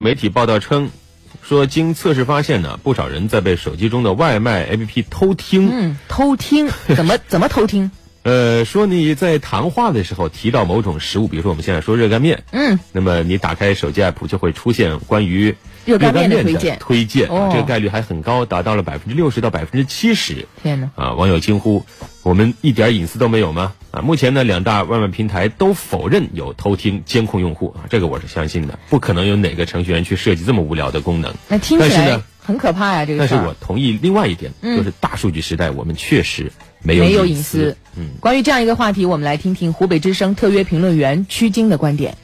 媒体报道称，说经测试发现呢，不少人在被手机中的外卖 APP 偷听。嗯，偷听怎么怎么偷听？呃，说你在谈话的时候提到某种食物，比如说我们现在说热干面，嗯，那么你打开手机 app 就会出现关于热干面的推推荐推荐，哦啊这个概率还很高，达到了百分之六十到百分之七十。天哪！啊，网友惊呼：“我们一点隐私都没有吗？”啊，目前呢，两大外卖平台都否认有偷听监控用户啊，这个我是相信的，不可能有哪个程序员去设计这么无聊的功能。那听起来但是呢很可怕呀，这个但是。我同意另外一点，嗯就是大数据时代，我们确实没有没有隐隐私。嗯，关于这样一个话题，我们来听听湖北之声特约评论员曲晶的观点。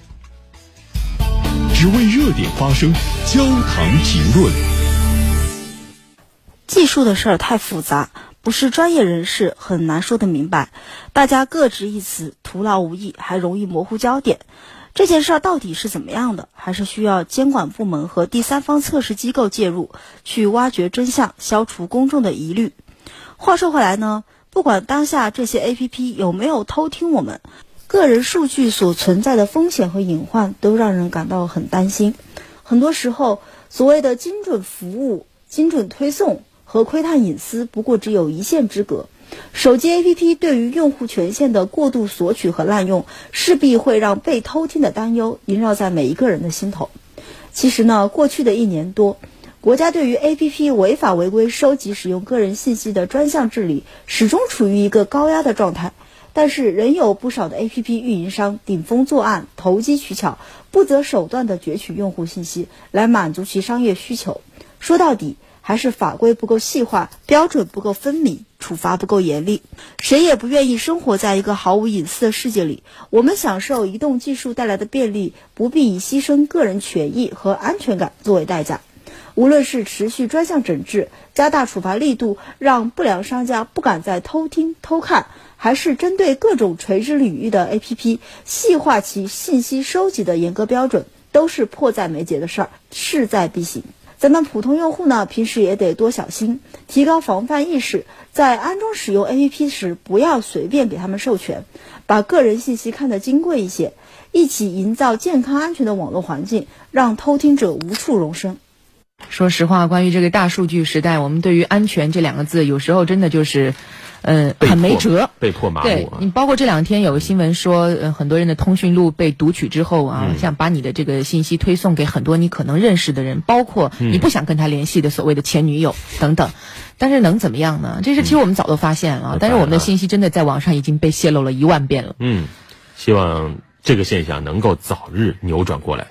只为热点发声，焦糖评论。技术的事儿太复杂，不是专业人士很难说得明白。大家各执一词，徒劳无益，还容易模糊焦点。这件事儿到底是怎么样的？还是需要监管部门和第三方测试机构介入，去挖掘真相，消除公众的疑虑。话说回来呢，不管当下这些 APP 有没有偷听我们，个人数据所存在的风险和隐患都让人感到很担心。很多时候，所谓的精准服务、精准推送和窥探隐私，不过只有一线之隔。手机 APP 对于用户权限的过度索取和滥用，势必会让被偷听的担忧萦绕在每一个人的心头。其实呢，过去的一年多，国家对于 APP 违法违规收集使用个人信息的专项治理，始终处于一个高压的状态。但是，仍有不少的 APP 运营商顶风作案、投机取巧、不择手段地攫取用户信息，来满足其商业需求。说到底，还是法规不够细化，标准不够分明，处罚不够严厉。谁也不愿意生活在一个毫无隐私的世界里。我们享受移动技术带来的便利，不必以牺牲个人权益和安全感作为代价。无论是持续专项整治、加大处罚力度，让不良商家不敢再偷听、偷看，还是针对各种垂直领域的 APP 细化其信息收集的严格标准，都是迫在眉睫的事儿，势在必行。咱们普通用户呢，平时也得多小心，提高防范意识。在安装使用 APP 时，不要随便给他们授权，把个人信息看得金贵一些，一起营造健康安全的网络环境，让偷听者无处容身。说实话，关于这个大数据时代，我们对于安全这两个字，有时候真的就是，呃，很没辙。被迫麻木啊你，。包括这两天有个新闻说，呃，很多人的通讯录被读取之后啊，嗯像把你的这个信息推送给很多你可能认识的人，包括嗯你不想跟他联系的所谓的前女友等等。但是能怎么样呢？这是其实我们早都发现了，嗯但是我们的信息真的在网上已经被泄露了一万遍了。嗯，希望这个现象能够早日扭转过来。